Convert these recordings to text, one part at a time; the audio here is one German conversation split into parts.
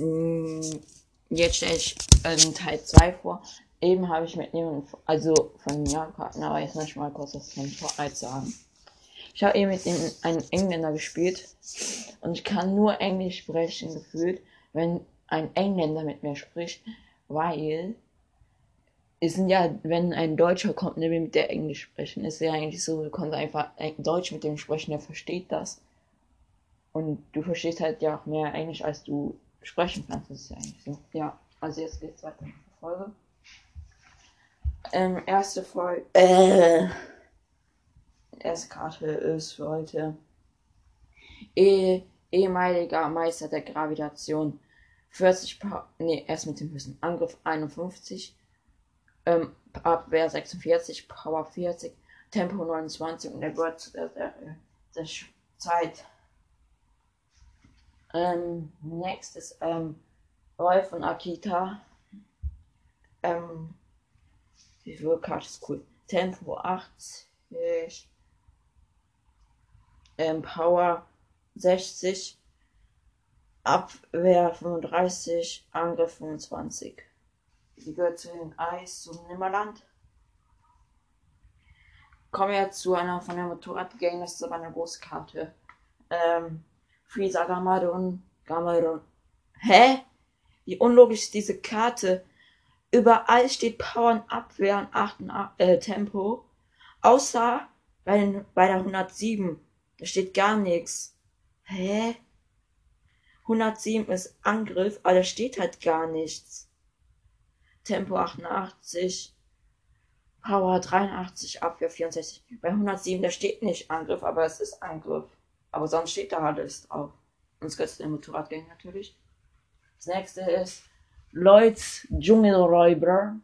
Mm, Jetzt stelle ich ähm, Teil 2 vor. Eben habe ich mit jemandem, also von Japan, aber jetzt möchte ich mal kurz was von Fortnite sagen. Ich habe eben mit dem einen Engländer gespielt und ich kann nur Englisch sprechen gefühlt, wenn ein Engländer mit mir spricht, weil es sind ja, wenn ein Deutscher kommt, will mit der Englisch sprechen, ist ja eigentlich so, du kannst einfach Deutsch mit dem sprechen, der versteht das. Und du verstehst halt ja auch mehr Englisch, als du sprechen kannst. Das ist ja eigentlich so. Ja, also jetzt geht's weiter mit der Folge. Ähm, erste Folge. Äh, erste Karte ist für heute. Eh, ehemaliger Meister der Gravitation. 40 pa nee, erst mit dem Wissen. Angriff 51. Ähm, Abwehr 46, Power 40, Tempo 29 und er gehört zu der, der, der Zeit. Ähm, nächstes, ähm, Rolf und Akita. Ähm, die Karte ist cool. Tempo 80. Ähm, Power 60. Abwehr 35. Angriff 25. Die gehört zu den Eis zum Nimmerland. Kommen wir zu einer von der Motorradgang. Das ist aber eine Großkarte. Ähm, Freezer Gamadon. Gamadon. Hä? Wie unlogisch ist diese Karte? Überall steht Power und Abwehr und 8 äh, Tempo. Außer bei, den, bei der 107. Da steht gar nichts. Hä? 107 ist Angriff, aber da steht halt gar nichts. Tempo 88. Power 83, Abwehr 64. Bei 107, da steht nicht Angriff, aber es ist Angriff. Aber sonst steht da alles drauf. Und gehört zu den Motorradgängen natürlich. Das nächste ist Lloyds Dschungelräuber.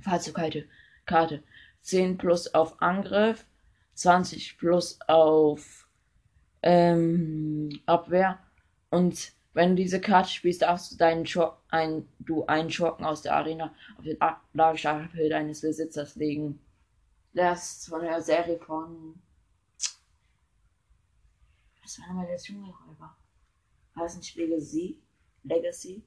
Fahrzeugkarte. Karte. 10 plus auf Angriff. 20 plus auf ähm, Abwehr. Und wenn du diese Karte spielst, darfst du deinen Schor ein, du einen Schurken aus der Arena auf den Lagerstapel deines Besitzers legen. Das ist von der Serie von. Was war nochmal der Dschungelräuber? War das nicht Legacy? Legacy?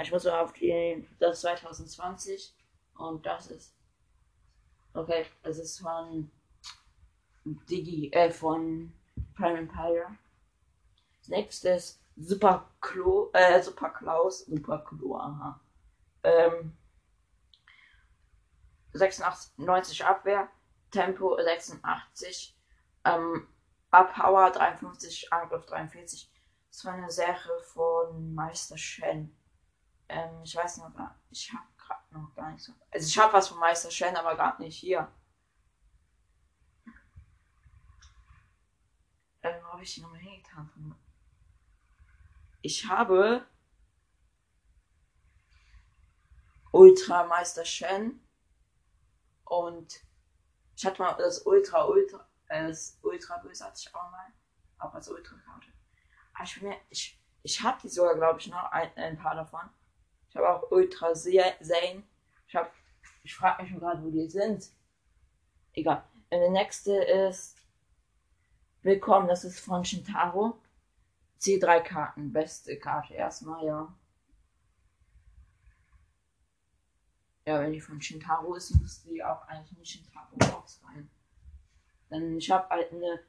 Ich muss auf die, das 2020 und das ist. Okay, das ist von Digi, äh, von Prime Empire. Das nächste ist Super Klo, äh, Super Klaus, Super Klo, aha. Ähm, 86, 90 Abwehr, Tempo 86, ähm, Abpower 53, Angriff 43. Das war eine Serie von Meister Shen. Ähm, ich weiß noch gar ich habe gerade noch gar nicht so. Also ich habe was von Meister Shen, aber gerade nicht hier. Ähm, wo habe ich die nochmal hingetan? Ich habe Ultra Meister Shen und ich hatte mal das Ultra Ultra das Ultra bösartig auch mal, auch als Ultra Karte. Aber ich mir ich ich habe die sogar glaube ich noch ein, ein paar davon. Ich habe auch Ultra Zane. Ich habe ich frage mich gerade, wo die sind. Egal. Und der nächste ist Willkommen, das ist von Shintaro. C3 Karten, beste Karte erstmal, ja. Ja, wenn die von Shintaro ist, muss die auch eigentlich in die Shintaro Box rein. Denn ich habe halt eine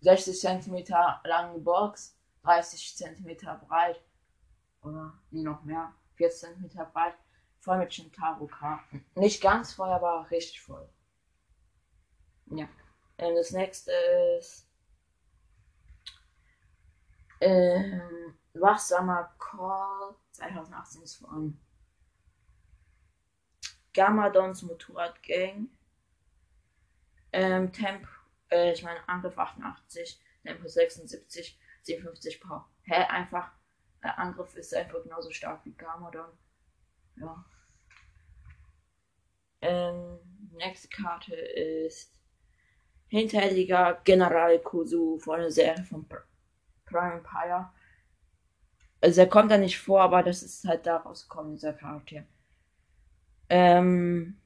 60 cm lange Box, 30 cm breit. Oder nee, noch mehr. 40 cm breit. Voll mit Shintaro-Karten. Nicht ganz voll, aber richtig voll. Ja. Und das nächste ist ähm, Wachsamer Call 2018 ist von Gamadons Motorrad Gang. Ähm, Temp, äh, ich meine Angriff 88, Tempo 76, 57 Power. Hä, einfach, äh, Angriff ist einfach genauso stark wie Gamadon. Ja. Ähm, nächste Karte ist Hinterhältiger General Kusu von der Serie von Prime Empire. Also er kommt da nicht vor, aber das ist halt daraus gekommen, dieser Charakter. Ähm,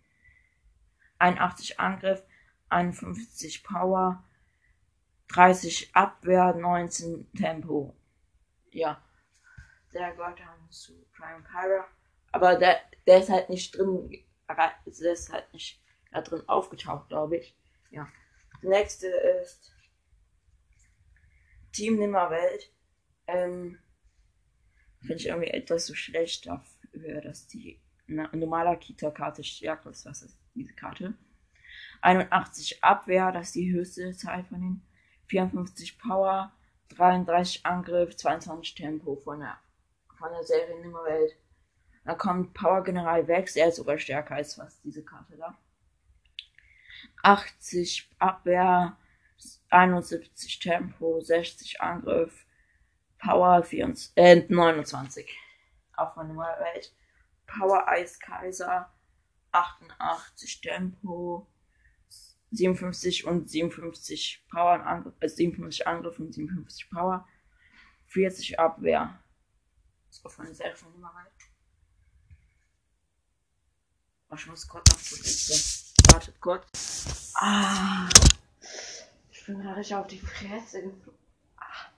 81 Angriff, 51 Power, 30 Abwehr, 19 Tempo. Ja. Der gehört dann zu Prime Pyra. Aber der, der ist halt nicht drin, der ist halt nicht da drin aufgetaucht, glaube ich. Ja. Der nächste ist Team Nimmerwelt. Ähm, Finde ich irgendwie etwas so schlecht dafür, dass die normaler Kita-Karte stärker ist. Was ist diese Karte? 81 Abwehr, das ist die höchste Zahl von den 54 Power, 33 Angriff, 22 Tempo von der, von der Serie Nimmerwelt. Da kommt Power General Vex, er ist sogar stärker als was diese Karte da. 80 Abwehr, 71 Tempo, 60 Angriff, Power 24, äh, 29. Auch von Nimmerwelt. Power Eis Kaiser, 88 Tempo, 57 und 57 Power Angriff, äh, 57 Angriff und 57 Power, 40 Abwehr. Das war von der Serie von immer weit. Oh, ich muss kurz auf die Wartet kurz. Ah. Ich bin gerade richtig auf die Fresse geflogen. Ah.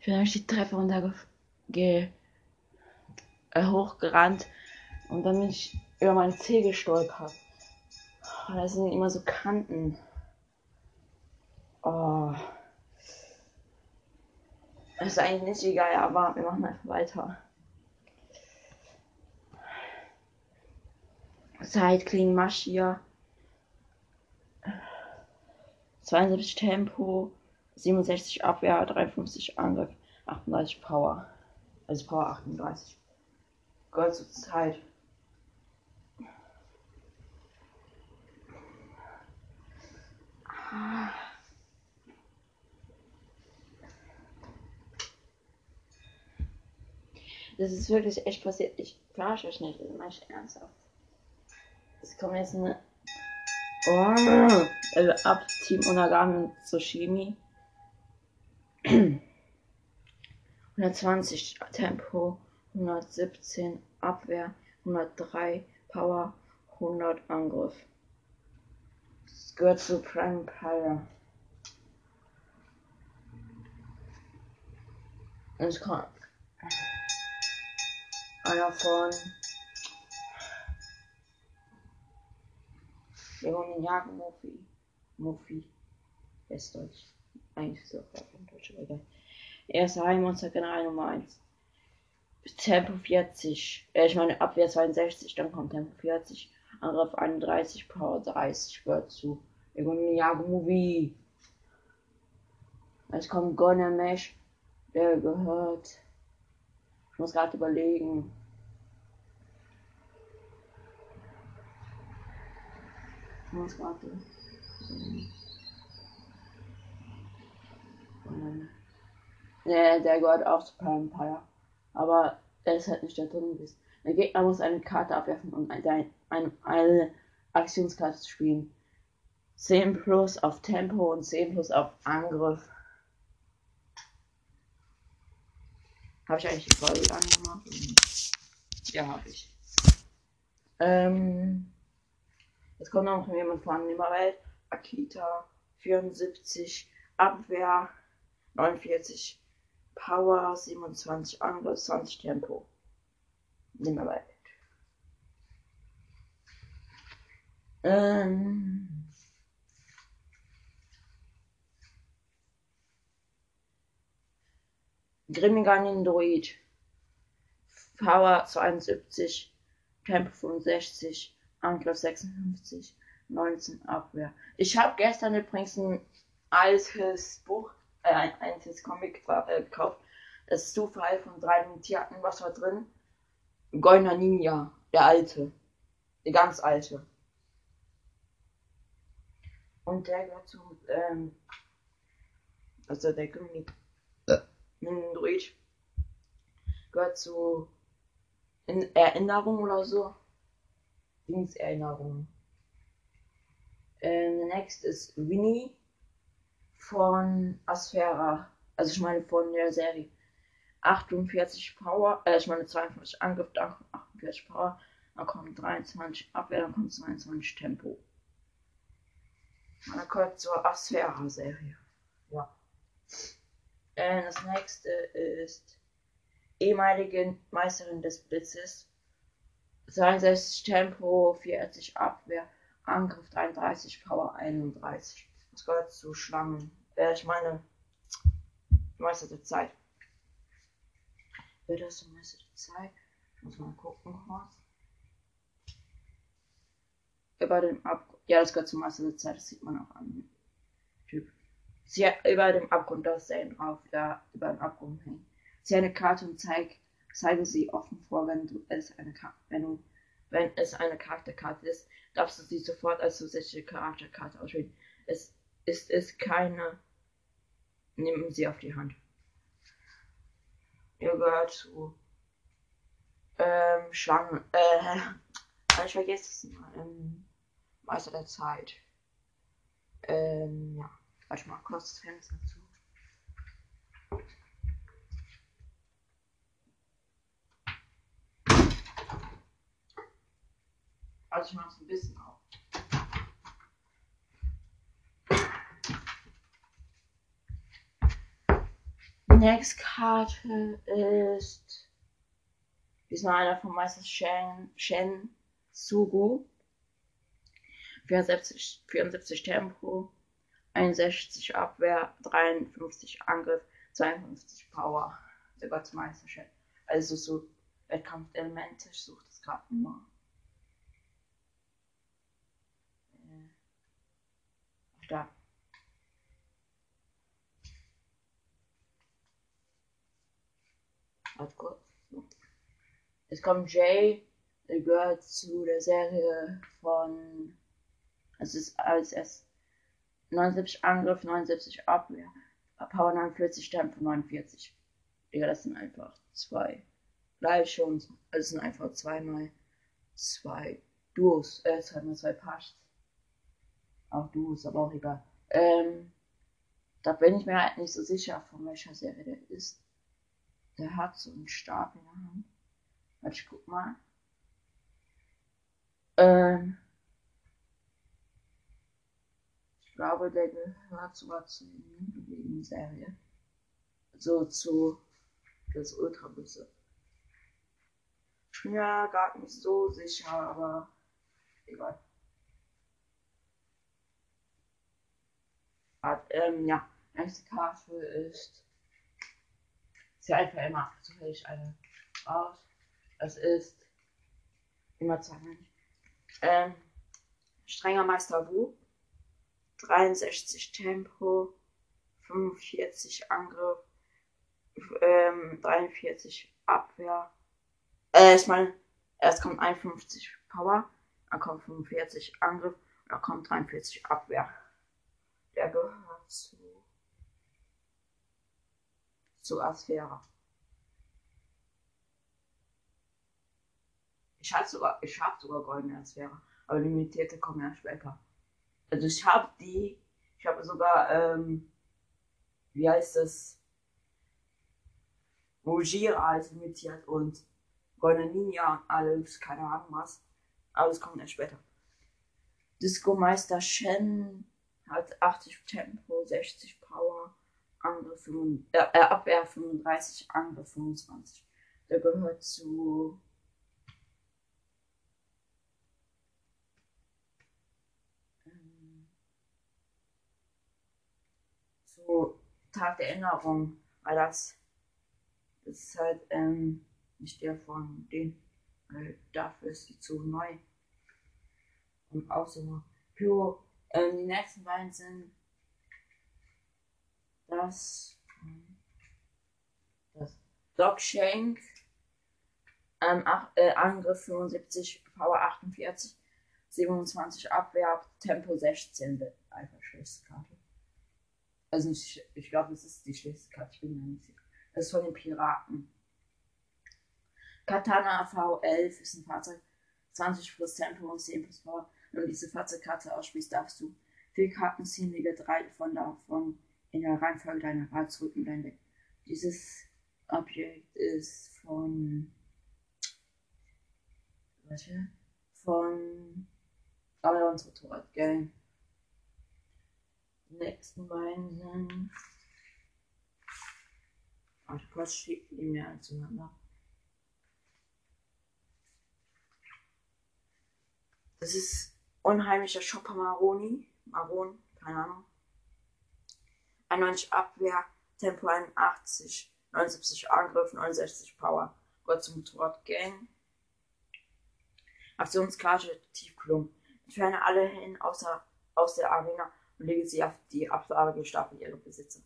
Ich bin durch die Treppe runter ge äh, hochgerannt und dann bin ich über meinen Zeh gestolpert. Oh, da sind immer so Kanten. Oh. Das ist eigentlich nicht egal, aber wir machen einfach weiter. Cycling Maschia. 72 Tempo, 67 Abwehr, 53 Angriff, 38 Power. Also Power 38. Gott zur Zeit. Das ist wirklich echt passiert. Ich verarsche euch nicht, das meine ich ernsthaft. Es kommt jetzt eine. Oh, also ab Team Onagami Tsushimi. 120 Tempo, 117 Abwehr, 103 Power, 100 Angriff. Gehört zu Prime Pyre. Es kommt einer von Leonin Jagen. Murphy. Westdeutsch. Eigentlich ist es auch von Deutsch, aber egal. Erster Heimmonster General Nummer 1. Tempo 40. Äh, ich meine Abwehr 62, dann kommt Tempo 40. Angriff 31, Power 30 gehört zu Movie. Jetzt kommt Gonner Mesh, der gehört. Ich muss gerade überlegen. Ich muss gerade. Ne, der gehört auch zu Prime Empire. Aber er ist halt nicht der drin ist. Der Gegner muss eine Karte abwerfen, um eine, eine, eine Aktionskarte spielen. 10 plus auf Tempo und 10 plus auf Angriff. Habe ich eigentlich die Folge angemacht? Ja, habe ich. Ähm, jetzt kommt noch jemand von Nimmerwelt. Akita 74, Abwehr 49, Power 27, Angriff 20 Tempo. Nimmerwelt. Ähm. Grimmiger Nindroid. Power 72, Tempo 65, Angriff 56, 19 Abwehr. Ich habe gestern übrigens ein altes Buch, äh, ein altes Comic äh, gekauft. Das Zufall von drei limitierten. Was war drin? Goldner Ninja, der alte. Der ganz alte. Und der gehört zu, ähm, also der König, äh. Druid, gehört zu in Erinnerung oder so. Dingserinnerung. Ähm, next ist Winnie von Asphera. Also ich meine von der Serie. 48 Power, äh, ich meine 52 Angriff, 48 Power, dann kommt 23 Abwehr, dann kommt 22 Tempo. Man gehört zur Asphera-Serie. ja. Äh, das nächste ist ehemalige Meisterin des Blitzes. 62 Tempo, 40 Abwehr, Angriff 33, Power 31. Das gehört zu Schlangen. Äh, ich meine, Meister der Zeit. Wird das Meister der Zeit? Ich muss mal gucken was. Über dem Abgrund. Ja, das gehört zum Meister der Zeit, das sieht man auch an. Typ. Sie über dem Abgrund, da ist der drauf, da über dem Abgrund hängt. Sie eine Karte und zeigt, zeigen sie offen vor, wenn du es eine Karte, wenn du, wenn es eine Charakterkarte ist, darfst du sie sofort als zusätzliche Charakterkarte auswählen. Es ist es keine, nehmen sie auf die Hand. Ihr gehört zu ähm, Schlangen, äh, ich vergesse es mal, ähm, Meister der Zeit. Ähm, ja. Warte mal kurz das Fenster zu. Also ich mache es ein bisschen auf. Nächste Karte ist diesmal einer von Meister Shen, Shen Sugu. 74, 74 Tempo, 61 Abwehr, 53 Angriff, 52 Power. Der Gottmeisterchef. Also so Wettkampfelemente, ich suche das gerade mal. Äh, da. Warte. Es kommt Jay, der gehört zu der Serie von. Es ist als erst 79 Angriff, 79 Abwehr. Power 49, Tempo 49. Digga, das sind einfach zwei Gleichungen. Also es sind einfach zweimal zwei Duos. Äh, zweimal zwei Pasts. Auch Duos, aber auch egal. Ähm, da bin ich mir halt nicht so sicher, von welcher Serie der ist. Der hat so einen Stab in der Hand. Warte, ich guck mal. Ähm, glaube, der gehört sogar zu den Serie. So zu das Ultrabüsse. Ich bin ja gar nicht so sicher, aber egal. Ähm, ja, nächste Karte ist. Ja einfach immer zufällig eine aus. Es ist immer zwei Ähm, strenger Meister Wu 63 Tempo, 45 Angriff, ähm, 43 Abwehr. Äh, ich meine, erst kommt 51 Power, dann kommt 45 Angriff dann kommt 43 Abwehr. Der gehört zu, zu Asphäre. Ich habe sogar, ich sogar goldene Asphäre, aber limitierte kommen ja später. Also ich habe die, ich habe sogar, ähm, wie heißt das? Mojira als imitiert und Goldene Ninja und alles, keine Ahnung was. Aber das kommt erst später. Disco Meister Shen hat 80 Tempo, 60 Power, Angriff 5, äh, äh, Abwehr 35, Angriff 25. Der gehört zu so Tag der Erinnerung, weil das, ist halt ähm, nicht der von denen, weil dafür ist die zu neu. Und außerdem Pyro, ähm, die nächsten beiden sind das, das Shank, ähm, äh, Angriff 75, Power 48, 27 Abwehr, Tempo 16, einfach schlechteste Karte. Also ich, ich glaube, das ist die schlechteste Karte, ich bin mir nicht sicher. Das ist von den Piraten. Katana V11 ist ein Fahrzeug, 20 plus Tempo und 10 plus Power. Wenn du diese Fahrzeugkarte ausspielst, darfst du vier Karten ziehen, lege drei davon davon in der Reihenfolge deiner dein Deck. Dieses Objekt ist von. Warte. Von. Unsere Torwart, gell? Die nächsten beiden sind. Ach Quatsch, schiebt die mehr zueinander. Das ist unheimlicher Shopper Maroni. Maron, keine Ahnung. 91 Abwehr, Tempo 81, 79 Angriff, 69 Power. Gott zum Motorrad Gang. Aktionskarte Tiefklum. Entferne alle hin außer, aus der Arena und lege sie auf die Ablage Stapel ihrer Besitzer.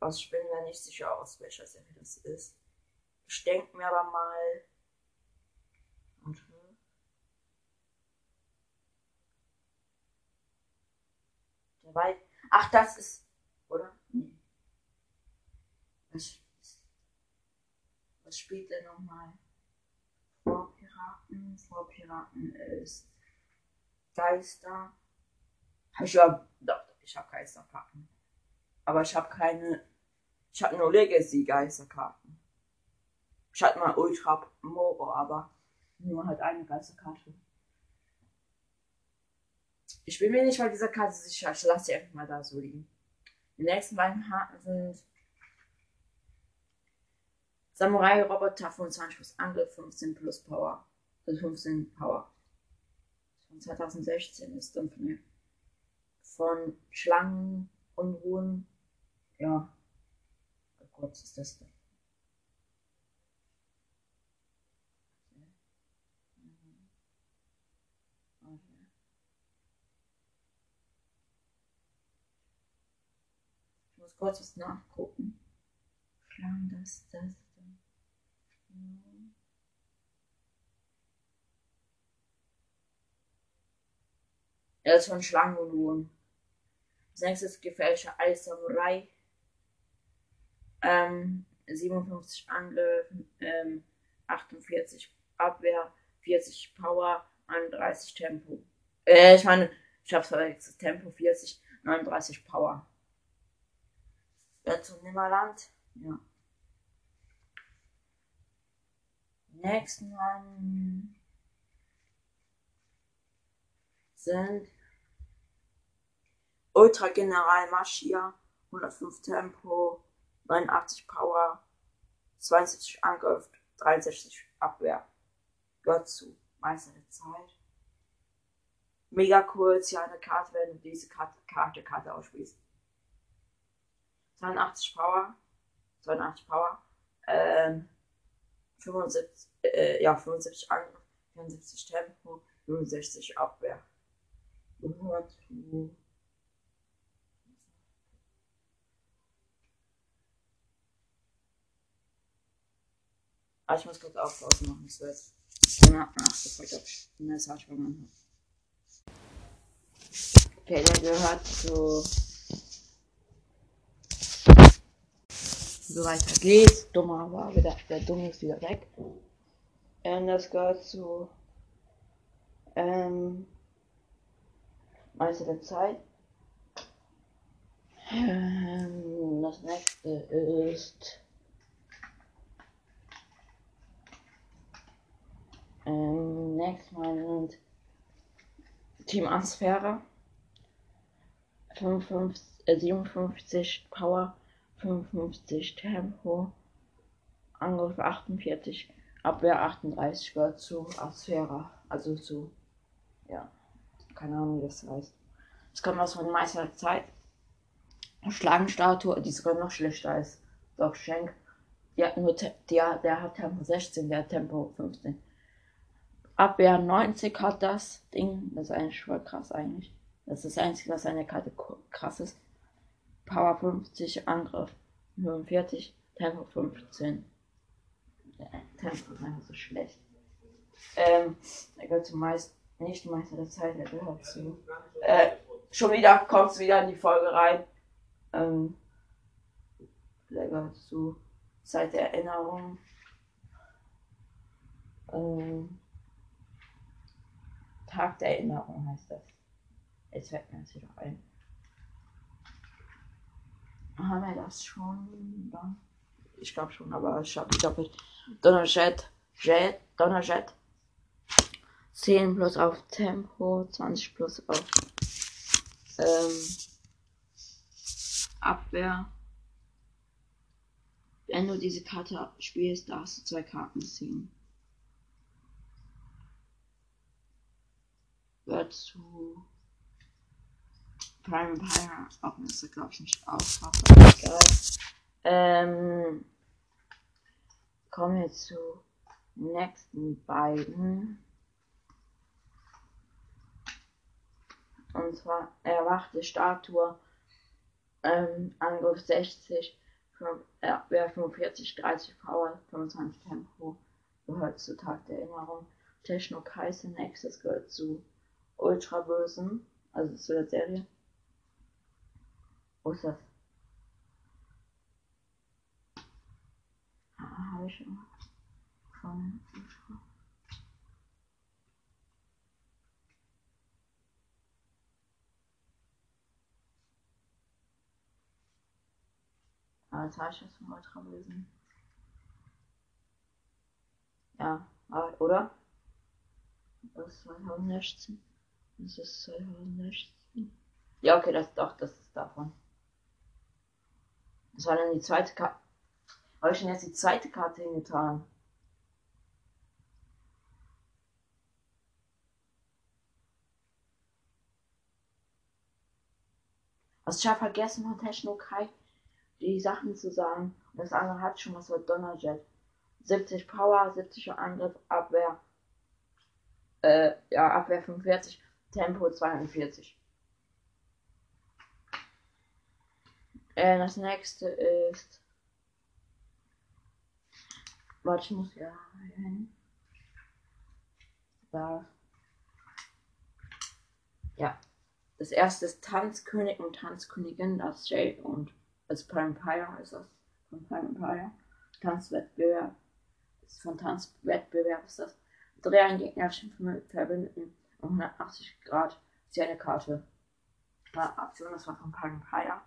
Aus ich bin mir nicht sicher aus welcher Serie das ist. Ich denke mir aber mal. Und Dabei. Ach, das ist. Was, was spielt denn nochmal? Vor Piraten. Vor Piraten ist. Geister. Hab ich ja. Doch, ich habe Geisterkarten. Aber ich habe keine. Ich habe nur Legacy Geisterkarten. Ich hatte mal Ultra Moro, aber nur halt eine Geisterkarte. Ich bin mir nicht mal dieser Karte sicher. Ich lasse sie einfach mal da so liegen. Die nächsten beiden Karten sind Samurai Roboter 25 plus Angriff, 15 plus Power. Also 15 Power. Von 2016 ist dann von, von Schlangen, Unruhen. Ja. Oh Gott, was ist das denn? muss kurz was nachgucken. Schlangen, das, das, Er ist von Schlangenruhen. Als nächstes gefälschte Eis. Ähm, 57 Angriff, ähm, 48 Abwehr, 40 Power, 31 Tempo. Äh, ich meine, ich hab's verwechselt. Tempo 40, 39 Power. Ja, zum Nimmerland. Ja. Nächsten Mann sind Ultra General Maschia, 105 Tempo, 89 Power, 72 Angriff, 63 Abwehr. Gehört zu Meister der Zeit. Mega cool, hier eine Karte, wenn du diese Karte, Karte, Karte ausspielst. 82 Power, 82 Power, ähm, 75, äh, ja, 75 Angriff, 74 Tempo, 65 Abwehr. Zu. Ah, ich muss kurz Aufpause machen, das wird nachgefragt, ob ich eine Message bekommen habe. Okay, der gehört zu so weiter geht. Dummer war wieder, der Dumme ist wieder weg. Und das gehört zu ähm, Meister der Zeit. Ähm, das nächste ist ähm, nächstes Mal sind Team Asphäre 55, äh, 57 Power 55 Tempo, Angriff 48, Abwehr 38 gehört zu Asphäre, also zu, ja, keine Ahnung, wie das heißt. Das kommt aus von Meister Zeit. Schlagenstatue, die sogar noch schlechter ist. Doc Schenk. Die hat nur, der, der hat Tempo 16, der hat Tempo 15. Abwehr 90 hat das Ding. Das ist eigentlich voll krass eigentlich. Das ist das Einzige, was eine Karte krass ist. Power 50, Angriff 45, Tempo 15. Ja, Tempo ist einfach so schlecht. Ähm, er gehört zum Meister, nicht Meister der Zeit, er gehört zu. Äh, schon wieder kommst wieder in die Folge rein. Ähm, der gehört zu Zeit der Erinnerung. Ähm, Tag der Erinnerung heißt das. Jetzt fällt mir das wieder ein. Haben wir das schon? Ich glaube schon, aber ich habe doppelt. Donnerjet, Jet, Donnerjet. 10 plus auf Tempo, 20 plus auf ähm, Abwehr. Wenn du diese Karte spielst, darfst du zwei Karten ziehen. Wird Prime Empire, auch wenn es glaube ich nicht auftaucht, aber egal. Ähm, kommen wir zu nächsten beiden. Und zwar erwachte Statue, ähm, Angriff 60, Abwehr 45, 30 Power, 25 Tempo, gehört zu Tag der Erinnerung. Techno Kaiser Nexus gehört zu Ultra Bösen, also zu der Serie. Wo ist das? Ah, habe ich schon von Ultra. Ah, jetzt habe ich das von Ultrawesen. Ja, oder? Das ist 2016. Das ist 2016. Ja, okay, das doch, das ist davon. Das war dann die zweite Karte. Habe ich schon jetzt die zweite Karte hingetan? Also ich habe vergessen von Techno Kai die Sachen zu sagen. Das andere hat schon was mit Donnerjet. 70 Power, 70 Angriff, Abwehr. Äh, ja, Abwehr 45, Tempo 42. Äh, das nächste ist. Warte, ich muss ja hin. Da. Ja. Das erste ist Tanzkönig und Tanzkönigin, das Jay und also Empire ist das. Von Empire. Tanzwettbewerb. Ist von Tanzwettbewerb ist das. Dreh einen gegnerischen Verbündeten um 180 Grad. Ist ja eine Karte. Aktion, das war von Empire.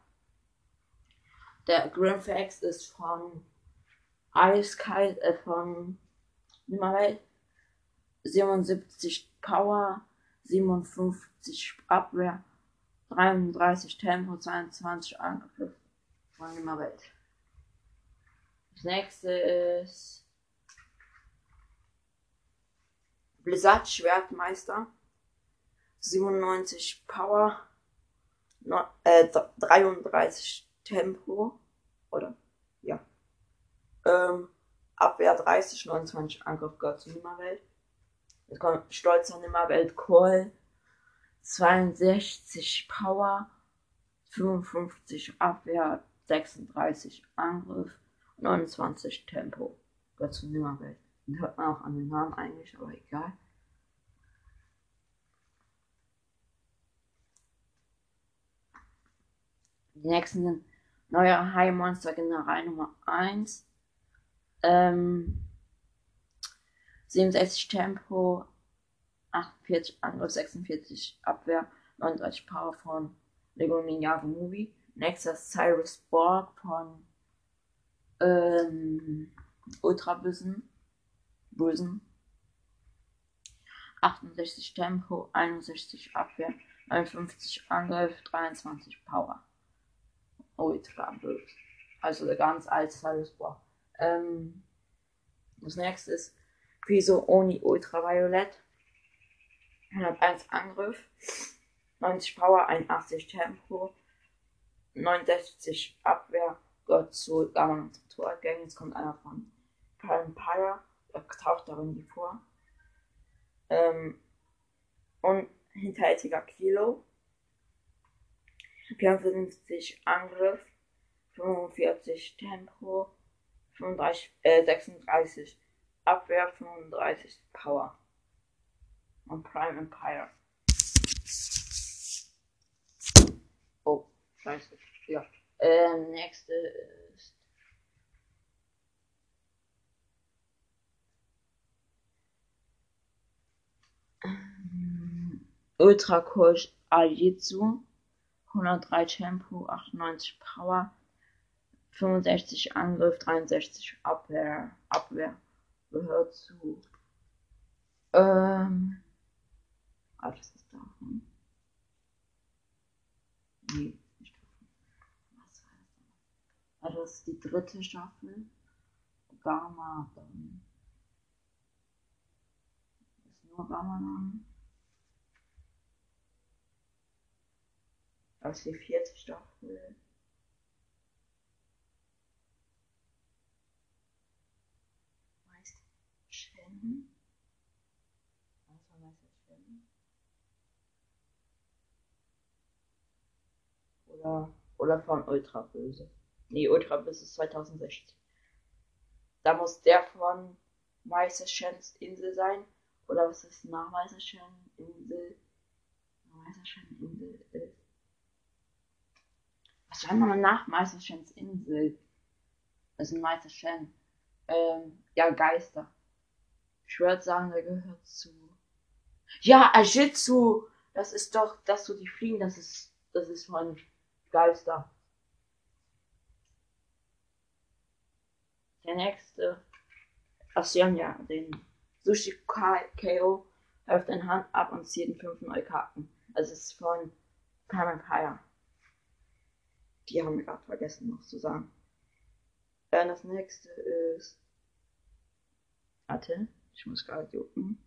Der Grimfax ist von Eiskalt, äh, von Nimmerwelt. 77 Power, 57 Abwehr, 33 Tempo, 22 Angriff von Nimmerwelt. Das nächste ist Blizzard Schwertmeister. 97 Power, äh, 33 Tempo, oder? Ja. Ähm, Abwehr 30, 29 Angriff Gott zu Nimmerwelt. Jetzt kommt stolzer Nimmerwelt Call. 62 Power, 55 Abwehr, 36 Angriff, 29 Tempo. Gott zu Nimmerwelt. Den hört man auch an den Namen eigentlich, aber egal. Die nächsten sind neuer High Monster General Nummer 1. Ähm, 67 Tempo, 48 Angriff, 46 Abwehr, 39 Power von Lego Ninjago Movie. Nächstes Cyrus Borg von ähm, Ultra Bösen. Bösen. 68 Tempo, 61 Abwehr, 59 Angriff, 23 Power. Ultra böse. Also der ganz alte Borg. Ähm, das nächste ist Piso Oni Ultraviolet. 101 Angriff, 90 Power, 81 Tempo, 69 Abwehr, gehört zu Gamma Torgang. Jetzt kommt einer von Empire, der taucht darin die vor. Ähm, und hinterhältiger Kilo. 54 Angriff, 45 Tempo, 35, äh, 36 Abwehr, 35 Power. Und Prime Empire. Oh, scheiße. Ja. Äh, nächste ist. Ultra Coach Ajitsu. 103 Tempo, 98 Power, 65 Angriff, 63 Abwehr. Abwehr gehört zu. Ähm. Ah, das ist davon. Nee, nicht davon. Was war das ist die dritte Staffel. Gamma. Ist nur Gamma ist die vierte Staffel. Shen. Was war Meister Shen? Oder, oder von Ultra Böse. Nee, Ultra Böse ist 2016. Da muss der von Meister Shens Insel sein. Oder was ist nach Meister Shen Insel? Meister Shen Insel ist. War nochmal nach Meister Shens Insel? Das ist ein Meister Shen. Ähm, ja, Geister. Ich würde sagen, der gehört zu. Ja, Ajitsu! Das ist doch, dass du die fliegen, das ist, das ist von Geister. Der nächste. Haben ja den Sushi KO wirft eine Hand ab und zieht in fünf neue Karten. Also es ist von Empire. Die haben wir gerade vergessen noch zu sagen. Dann das nächste ist. Warte, ich muss gerade jucken.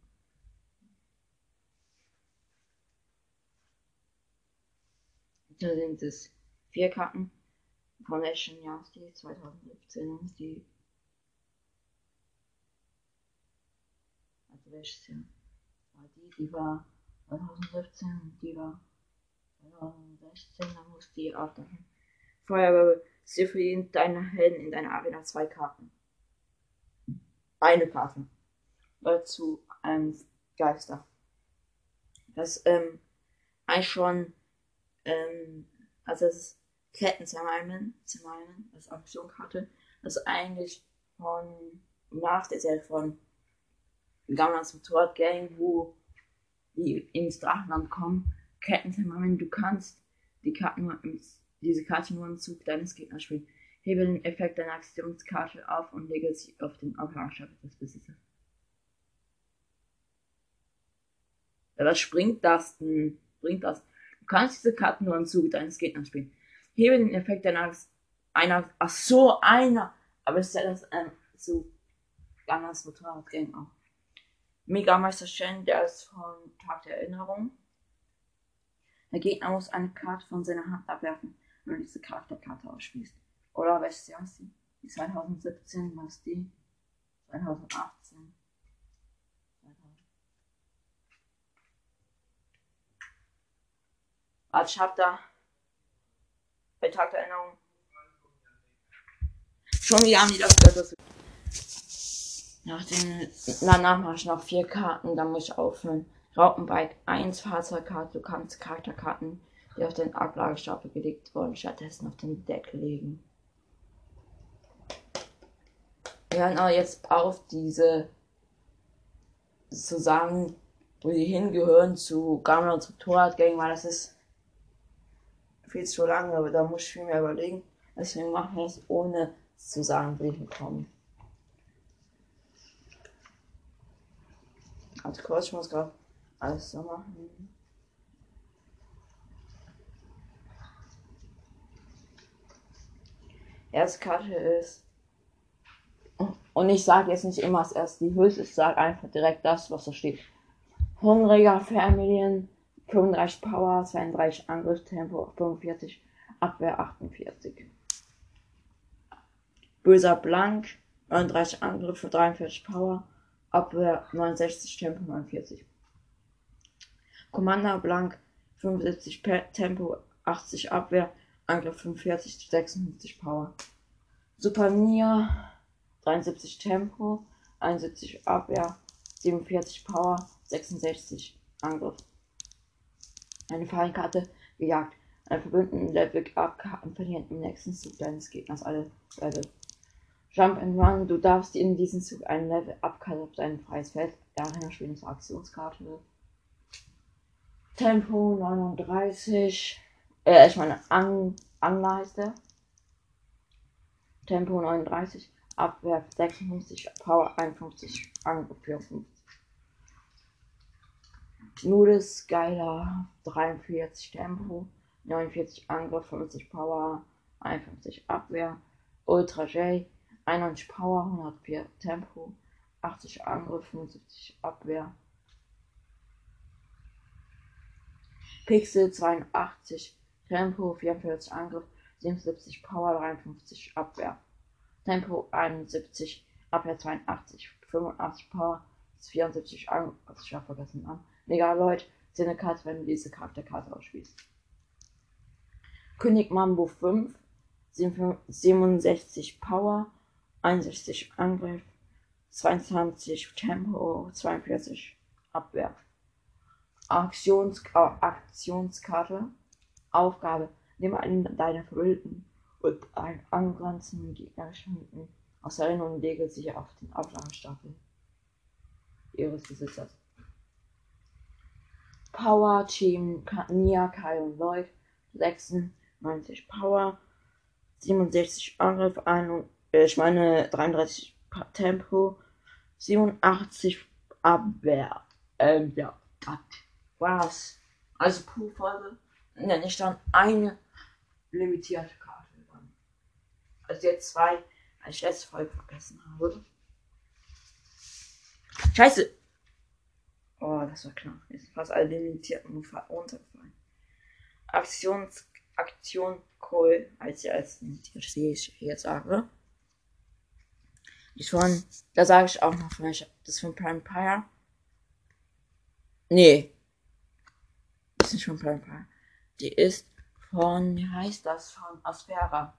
Da sind es vier Karten von Ashen Yasti 2017. Die. Also welches Jahr? War die, die war 2017 und die war 2016. Da muss die auch dahin. Feuerwehr sie für jeden deiner Helden in deiner Arena zwei Karten. Eine Karte. Dazu ein Geister. Das ähm, eigentlich schon ähm, also es ist Ketten Zermalmen, Zermalmen, das Aktionkarte. Das ist eigentlich von nach der Serie von Gammas Motorrad Gang, wo die ins Drachenland kommen. Ketten Zermalmen, du kannst die Karten nur ins diese Karte nur im Zug deines Gegners spielen. Hebe den Effekt deiner Aktionskarte auf und lege sie auf den Auflagenstab des Besitzers. Ja, was springt das denn? Bringt das? Du kannst diese Karten nur im Zug deines Gegners spielen. Hebe den Effekt deiner einer. Ach so, einer. Aber ist ja das ähm, so ganz Motorrad-Game auch. Megameister Shen, der ist von Tag der Erinnerung. Der Gegner muss eine Karte von seiner Hand abwerfen wenn du diese Charakterkarte ausspielst. Oder Jahr ist die? Die 2017, was ist die? 2018. Warte, ich hab da bei Tag der Erinnerung. Schon wieder haben die das gehört. Nach den, danach mache ich noch vier Karten, dann muss ich aufhören. Raupenbike 1 Fahrzeugkarte, du kannst Charakterkarten die auf den Ablagestapel gelegt wurden, stattdessen auf den Deckel legen. Wir hören aber jetzt auf, diese zu sagen, wo sie hingehören zu Gammel und Torrad Gang, weil das ist viel zu lang, aber da muss ich viel mehr überlegen. Deswegen machen wir es ohne zu sagen, wo die hinkommen. Also kurz, ich muss gerade alles so machen. Erstkarte ist. Und ich sage jetzt nicht immer als erst die Höchste, ich sage einfach direkt das, was da steht. Hungriger Familien, 35 Power, 32 Angriffstempo, 45 Abwehr, 48. Böser Blank, 39 Angriff, 43 Power, Abwehr, 69 Tempo, 49. Commander Blank, 75 Tempo, 80 Abwehr, Angriff 45, 56 Power. Super Nia 73 Tempo, 71 Abwehr, 47 Power, 66 Angriff. Eine Fallenkarte gejagt. Ein verbündeten Level Up Karten verlieren im nächsten Zug deines Gegners alle Level. Jump and Run, du darfst in diesem Zug einen Level Up auf dein freies Feld Arena spielen zur Aktionskarte. Tempo 39, äh, ich meine, An Angler heißt der. Tempo 39, Abwehr 56, Power 51, Angriff 54. Nudes Geiler 43 Tempo, 49 Angriff, 50 Power, 51 Abwehr. Ultra J, 91 Power, 104 Tempo, 80 Angriff, 75 Abwehr. Pixel 82 Tempo, 44 Angriff, 77 Power, 53 Abwehr. Tempo 71, Abwehr 82, 85 Power, 74 Angriff, was ich ja vergessen an. Megaloid, 10 Karte, wenn du diese Charakterkarte ausspielst. König Mambo 5, 67 Power, 61 Angriff, 22 Tempo, 42 Abwehr. Aktions äh, Aktionskarte. Aufgabe. Nehme einen deiner Verwildeten und einen angrenzenden gegnerischen aus der Erinnerung und lege sie auf den Auflagestapel ihres Besitzers. Power Team Nia, Kai und Lloyd 96 Power, 67 Angriff, ein, äh, ich meine 33 Tempo, 87 Abwehr. Ähm, ja, das war's. Also pro Folge nenne ich dann eine limitierte Karte. Also jetzt zwei, weil ich letzte Folge vergessen habe. Scheiße! Oh, das war knapp. Jetzt sind fast alle limitierten runtergefallen. Aktions Aktion Call als ich als ich jetzt sage. Ich von, da sage ich auch noch von das von Prime Empire. Nee. Das ist nicht von Prime Empire. Die ist von, wie heißt das? Von Asphera.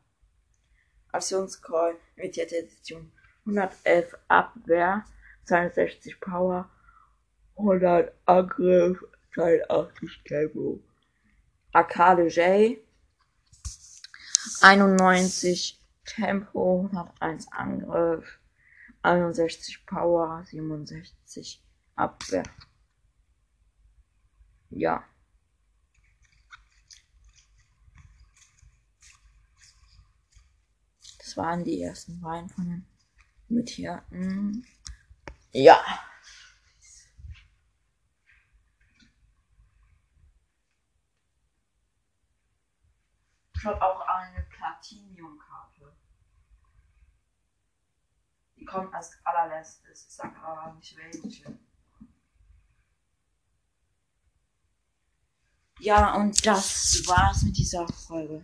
Aktionscall, limitierte Edition. 111 Abwehr, 62 Power, 100 Angriff, 82 Tempo. Arcade J, 91 Tempo, 101 Angriff, 61 Power, 67 Abwehr. Ja. Das waren die ersten beiden von den mit hier. Ja. Ich habe auch eine Platinium-Karte. Die kommt als allerletztes. Ich sag aber nicht welche. Ja, und das war's mit dieser Folge.